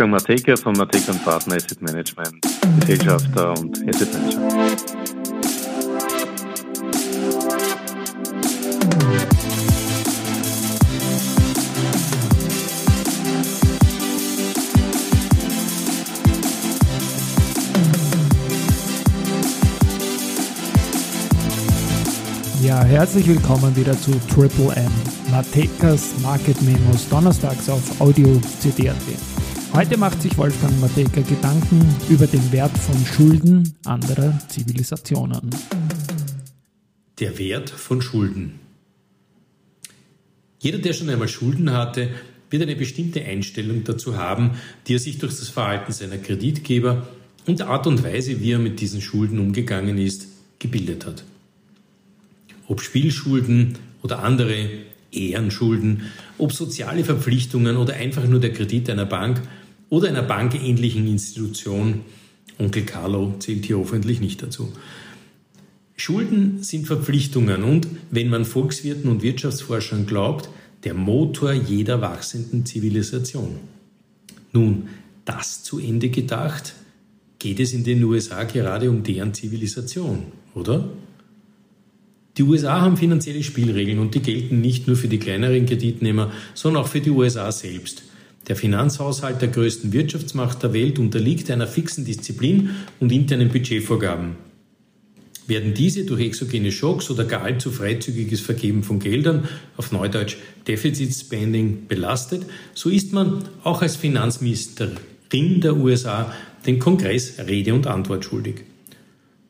Wolfgang Mateka von Mateka Partner Asset Management, Gesellschafter und Asset Manager. Ja, herzlich willkommen wieder zu Triple M, Matekas Market Memos, donnerstags auf Audio CD.at. Heute macht sich Wolfgang Mateka Gedanken über den Wert von Schulden anderer Zivilisationen. Der Wert von Schulden. Jeder, der schon einmal Schulden hatte, wird eine bestimmte Einstellung dazu haben, die er sich durch das Verhalten seiner Kreditgeber und Art und Weise, wie er mit diesen Schulden umgegangen ist, gebildet hat ob Spielschulden oder andere Ehrenschulden, ob soziale Verpflichtungen oder einfach nur der Kredit einer Bank oder einer bankähnlichen Institution. Onkel Carlo zählt hier hoffentlich nicht dazu. Schulden sind Verpflichtungen und, wenn man Volkswirten und Wirtschaftsforschern glaubt, der Motor jeder wachsenden Zivilisation. Nun, das zu Ende gedacht, geht es in den USA gerade um deren Zivilisation, oder? Die USA haben finanzielle Spielregeln und die gelten nicht nur für die kleineren Kreditnehmer, sondern auch für die USA selbst. Der Finanzhaushalt der größten Wirtschaftsmacht der Welt unterliegt einer fixen Disziplin und internen Budgetvorgaben. Werden diese durch exogene Schocks oder gar allzu freizügiges Vergeben von Geldern, auf Neudeutsch Deficit Spending, belastet, so ist man auch als Finanzministerin der USA den Kongress Rede und Antwort schuldig.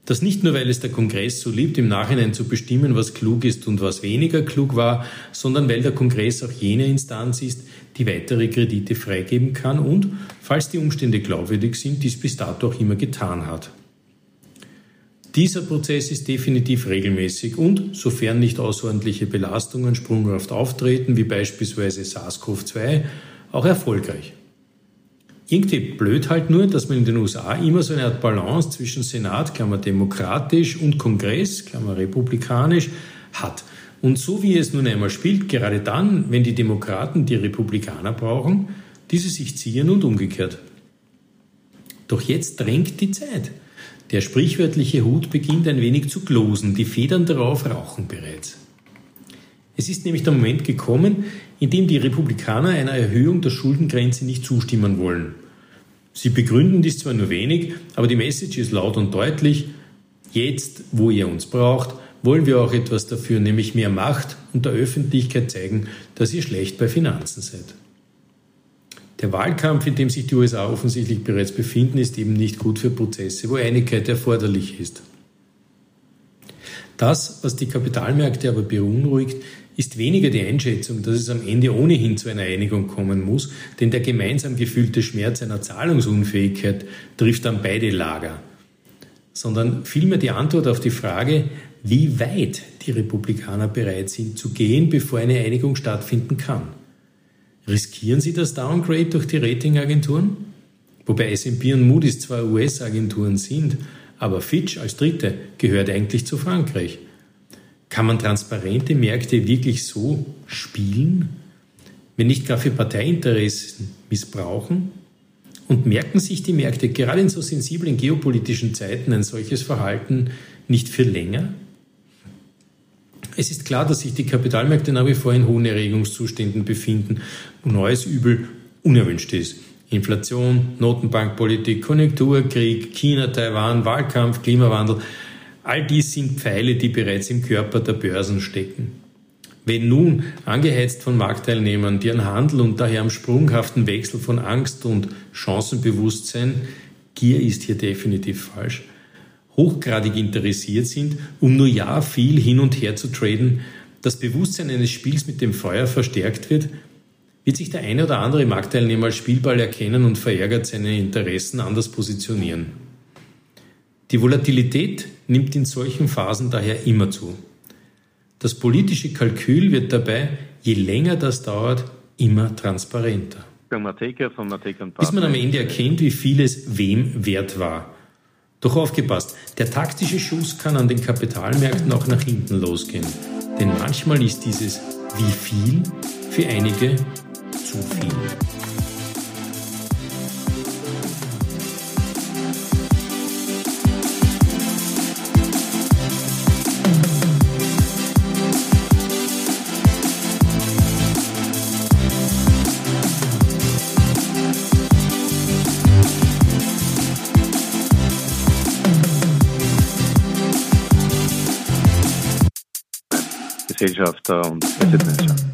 Das nicht nur, weil es der Kongress so liebt, im Nachhinein zu bestimmen, was klug ist und was weniger klug war, sondern weil der Kongress auch jene Instanz ist, die weitere Kredite freigeben kann und, falls die Umstände glaubwürdig sind, dies bis dato auch immer getan hat. Dieser Prozess ist definitiv regelmäßig und, sofern nicht außerordentliche Belastungen sprunghaft auftreten, wie beispielsweise SARS-CoV-2, auch erfolgreich. Irgendwie blöd halt nur, dass man in den USA immer so eine Art Balance zwischen Senat, Klammer demokratisch, und Kongress, Klammer republikanisch, hat. Und so wie es nun einmal spielt, gerade dann, wenn die Demokraten die Republikaner brauchen, diese sich ziehen und umgekehrt. Doch jetzt drängt die Zeit. Der sprichwörtliche Hut beginnt ein wenig zu glosen, die Federn darauf rauchen bereits. Es ist nämlich der Moment gekommen, in dem die Republikaner einer Erhöhung der Schuldengrenze nicht zustimmen wollen. Sie begründen dies zwar nur wenig, aber die Message ist laut und deutlich. Jetzt, wo ihr uns braucht, wollen wir auch etwas dafür, nämlich mehr Macht und der Öffentlichkeit zeigen, dass ihr schlecht bei Finanzen seid. Der Wahlkampf, in dem sich die USA offensichtlich bereits befinden, ist eben nicht gut für Prozesse, wo Einigkeit erforderlich ist. Das, was die Kapitalmärkte aber beunruhigt, ist weniger die Einschätzung, dass es am Ende ohnehin zu einer Einigung kommen muss, denn der gemeinsam gefühlte Schmerz einer Zahlungsunfähigkeit trifft dann beide Lager, sondern vielmehr die Antwort auf die Frage, wie weit die Republikaner bereit sind zu gehen, bevor eine Einigung stattfinden kann. Riskieren sie das Downgrade durch die Ratingagenturen? Wobei S&P und Moody's zwar US-Agenturen sind, aber Fitch als Dritte gehört eigentlich zu Frankreich. Kann man transparente Märkte wirklich so spielen, wenn nicht gar für Parteiinteressen missbrauchen? Und merken sich die Märkte gerade in so sensiblen geopolitischen Zeiten ein solches Verhalten nicht für länger? Es ist klar, dass sich die Kapitalmärkte nach wie vor in hohen Erregungszuständen befinden, wo neues Übel unerwünscht ist. Inflation, Notenbankpolitik, Konjunkturkrieg, China, Taiwan, Wahlkampf, Klimawandel, All dies sind Pfeile, die bereits im Körper der Börsen stecken. Wenn nun, angeheizt von Marktteilnehmern, an Handel und daher am sprunghaften Wechsel von Angst und Chancenbewusstsein, Gier ist hier definitiv falsch, hochgradig interessiert sind, um nur ja viel hin und her zu traden, das Bewusstsein eines Spiels mit dem Feuer verstärkt wird, wird sich der eine oder andere Marktteilnehmer als Spielball erkennen und verärgert seine Interessen anders positionieren. Die Volatilität nimmt in solchen Phasen daher immer zu. Das politische Kalkül wird dabei, je länger das dauert, immer transparenter. Bis man am Ende erkennt, wie vieles wem wert war. Doch aufgepasst, der taktische Schuss kann an den Kapitalmärkten auch nach hinten losgehen. Denn manchmal ist dieses wie viel für einige Gesellschafter und Asset Manager.